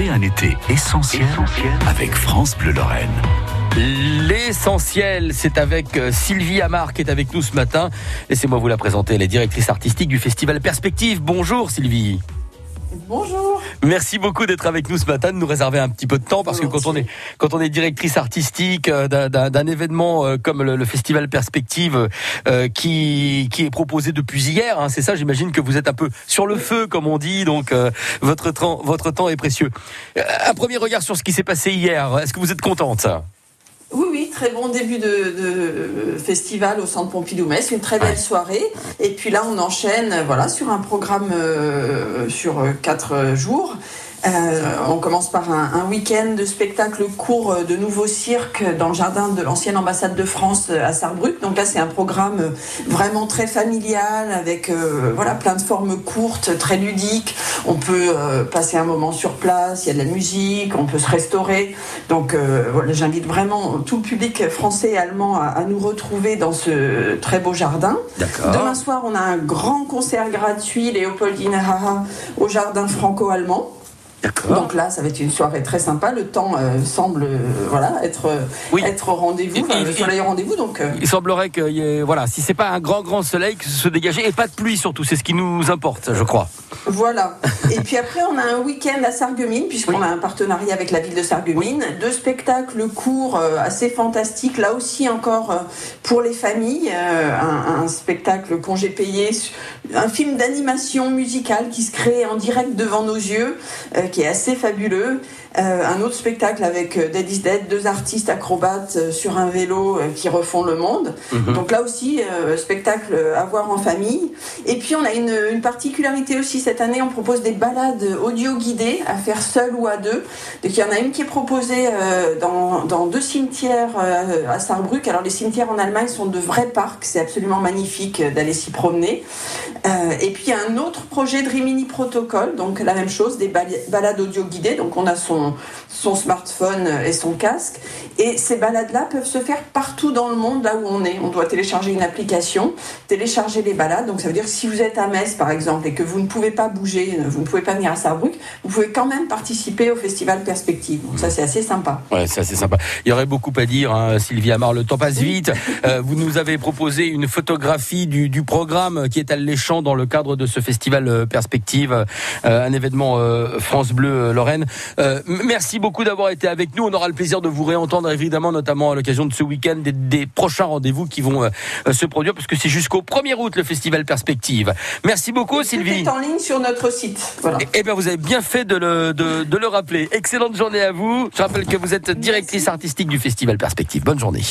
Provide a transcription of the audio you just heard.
Un été essentiel, avec France Bleu Lorraine. L'essentiel, c'est avec euh, Sylvie Amar qui est avec nous ce matin. Laissez-moi vous la présenter, elle est directrice artistique du festival Perspective. Bonjour Sylvie. Bonjour. Merci beaucoup d'être avec nous ce matin, de nous réserver un petit peu de temps parce que quand on est quand on est directrice artistique euh, d'un événement euh, comme le, festival Perspective euh, qui qui est proposé depuis hier, hein, c'est ça. J'imagine que vous êtes un peu sur le feu, comme on dit, donc votre temps votre temps est précieux. Un premier regard sur ce qui s'est passé hier. Est-ce que vous êtes contente? Très bon début de, festival au Centre Pompidou-Metz, une très belle soirée. Et puis là, on enchaîne voilà, sur un programme euh, sur quatre jours. Euh, on commence par un, week-end de spectacle court de nouveau cirque dans le jardin de l'ancienne ambassade de France à Sarrebruck. Donc là, c'est un programme vraiment très familial avec euh, voilà plein de formes courtes, très ludiques. On peut euh, passer un moment sur place. Il y a de la musique, on peut se restaurer. Donc voilà, j'invite vraiment tout le public français et allemand à, à, nous retrouver dans ce très beau jardin. Demain soir, on a un grand concert gratuit Léopoldine Haha au jardin franco-allemand. Donc là, ça va être une soirée très sympa. Le temps euh, semble euh, voilà être euh, être au rendez-vous, le soleil au rendez-vous. Donc il semblerait que voilà, si c'est pas un grand grand soleil, que se dégager et pas de pluie surtout, c'est ce qui nous importe, je crois. Voilà. et puis après, on a un week-end à Sarreguemines, puisqu'on a un partenariat avec la ville de Sarreguemines. Deux spectacles courts assez fantastiques. Là aussi, encore pour les familles, un, un, spectacle congé payé, un film d'animation musicale qui se crée en direct devant nos yeux qui est assez fabuleux. Euh, un autre spectacle avec euh, Dead is Dead, deux artistes acrobates euh, sur un vélo qui refont le monde. Mhm. Donc là aussi, spectacle à voir en famille. Et puis on a une, particularité aussi cette année, on propose des balades audio guidées à faire seul ou à deux. Il y en a une qui est proposée dans, dans, deux cimetières à Saarbrück. Alors les cimetières en Allemagne sont de vrais parcs, c'est absolument magnifique d'aller s'y promener. et puis il y a un autre projet de Rimini Protocol, donc la même chose, des balades audio guidées. Donc on a son son, smartphone et son casque. Et ces balades-là peuvent se faire partout dans le monde, là où on est. On doit télécharger une application, télécharger les balades. Donc ça veut dire que si vous êtes à Metz, par exemple, et que vous ne pouvez pas bouger, vous ne pouvez pas venir à Saarbrück, vous pouvez quand même participer au festival Perspective. Donc ça, c'est assez sympa. Ouais, c'est assez sympa. Il y aurait beaucoup à dire, hein, Sylvie Amar. Le temps passe vite. Euh, vous nous avez proposé une photographie du, programme qui est alléchant dans le cadre de ce festival euh, Perspective, euh, un événement France Bleu Lorraine. Merci beaucoup d'avoir été avec nous. On aura le plaisir de vous réentendre évidemment, notamment à l'occasion de ce week-end, des, prochains rendez-vous qui vont se produire, parce que c'est jusqu'au 1er août le festival Perspective. Merci beaucoup, Sylvie. En ligne sur notre site. Voilà. Eh bien, vous avez bien fait de le, de, le rappeler. Excellente journée à vous. Je rappelle que vous êtes directrice artistique du festival Perspective. Bonne journée.